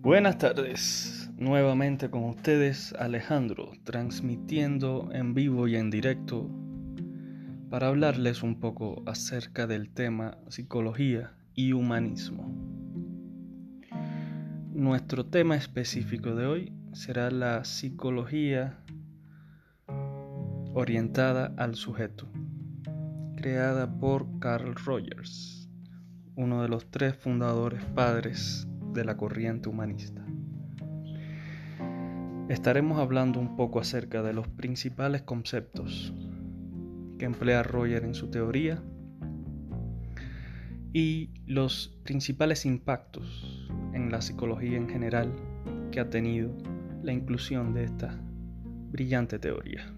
Buenas tardes, nuevamente con ustedes Alejandro, transmitiendo en vivo y en directo para hablarles un poco acerca del tema psicología y humanismo. Nuestro tema específico de hoy será la psicología orientada al sujeto, creada por Carl Rogers, uno de los tres fundadores padres de la corriente humanista. Estaremos hablando un poco acerca de los principales conceptos que emplea Roger en su teoría y los principales impactos en la psicología en general que ha tenido la inclusión de esta brillante teoría.